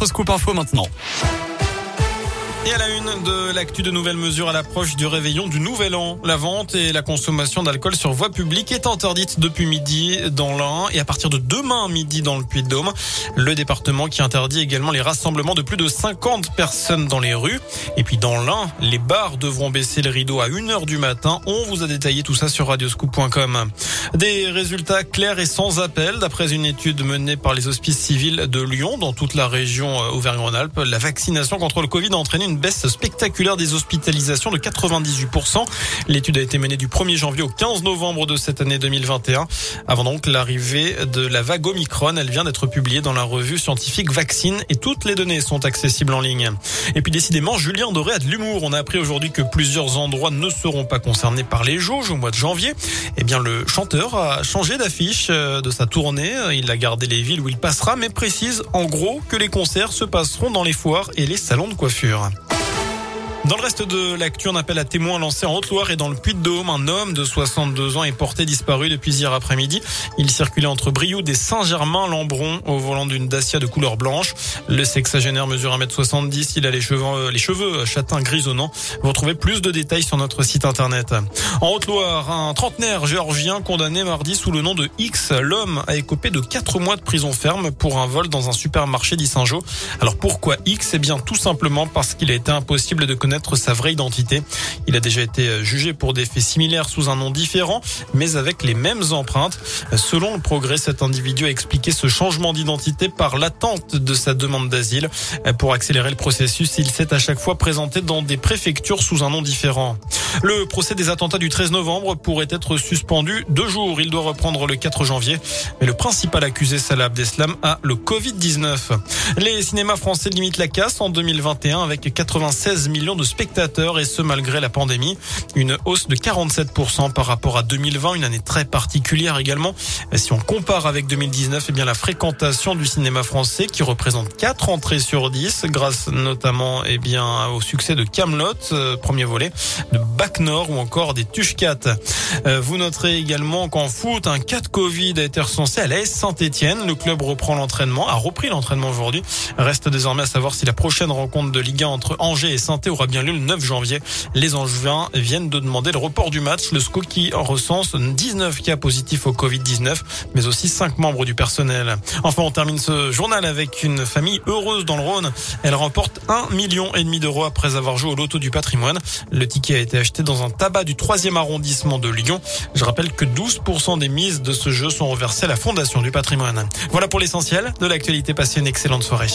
votre scoop info maintenant. Et à la une de l'actu de nouvelles mesures à l'approche du réveillon du Nouvel An. La vente et la consommation d'alcool sur voie publique est interdite depuis midi dans l'Ain et à partir de demain midi dans le Puy-de-Dôme. Le département qui interdit également les rassemblements de plus de 50 personnes dans les rues. Et puis dans l'Ain, les bars devront baisser le rideau à 1h du matin. On vous a détaillé tout ça sur radioscoop.com. Des résultats clairs et sans appel d'après une étude menée par les hospices civils de Lyon dans toute la région Auvergne-Rhône-Alpes. La vaccination contre le Covid a entraîné baisse spectaculaire des hospitalisations de 98%. L'étude a été menée du 1er janvier au 15 novembre de cette année 2021. Avant donc l'arrivée de la vague Omicron, elle vient d'être publiée dans la revue scientifique Vaccine et toutes les données sont accessibles en ligne. Et puis décidément, Julien Doré a de l'humour. On a appris aujourd'hui que plusieurs endroits ne seront pas concernés par les jauges au mois de janvier. Eh bien, le chanteur a changé d'affiche euh, de sa tournée. Il a gardé les villes où il passera, mais précise en gros que les concerts se passeront dans les foires et les salons de coiffure. Dans le reste de l'actu, on appelle à témoins lancé en Haute-Loire et dans le Puy-de-Dôme. Un homme de 62 ans est porté disparu depuis hier après-midi. Il circulait entre Brioude et Saint-Germain-Lambron au volant d'une Dacia de couleur blanche. Le sexagénaire mesure 1m70. Il a les cheveux, euh, les cheveux châtains grisonnants. Vous retrouvez plus de détails sur notre site internet. En Haute-Loire, un trentenaire géorgien condamné mardi sous le nom de X. L'homme a écopé de 4 mois de prison ferme pour un vol dans un supermarché d'Issingeau. Alors pourquoi X? Eh bien tout simplement parce qu'il a été impossible de connaître sa vraie identité. Il a déjà été jugé pour des faits similaires sous un nom différent, mais avec les mêmes empreintes. Selon le progrès, cet individu a expliqué ce changement d'identité par l'attente de sa demande d'asile. Pour accélérer le processus, il s'est à chaque fois présenté dans des préfectures sous un nom différent. Le procès des attentats du 13 novembre pourrait être suspendu deux jours. Il doit reprendre le 4 janvier. Mais le principal accusé, Salah Abdeslam, a le Covid-19. Les cinémas français limitent la casse en 2021 avec 96 millions de spectateurs et ce malgré la pandémie. Une hausse de 47% par rapport à 2020, une année très particulière également. Si on compare avec 2019, eh bien la fréquentation du cinéma français qui représente 4 entrées sur 10 grâce notamment eh bien au succès de Camelot, euh, premier volet, Bac Nord ou encore des Tuchcat. Euh, vous noterez également qu'en foot, un cas de Covid a été recensé à l'AS Saint-Etienne. Le club reprend l'entraînement, a repris l'entraînement aujourd'hui. Reste désormais à savoir si la prochaine rencontre de Ligue 1 entre Angers et saint aura bien lieu le 9 janvier. Les Angevins viennent de demander le report du match. Le SCO qui recense 19 cas positifs au Covid-19, mais aussi 5 membres du personnel. Enfin, on termine ce journal avec une famille heureuse dans le Rhône. Elle remporte 1 million et demi d'euros après avoir joué au loto du patrimoine. Le ticket a été acheté dans un tabac du 3e arrondissement de Lyon. Je rappelle que 12% des mises de ce jeu sont reversées à la Fondation du patrimoine. Voilà pour l'essentiel de l'actualité. Passez une excellente soirée.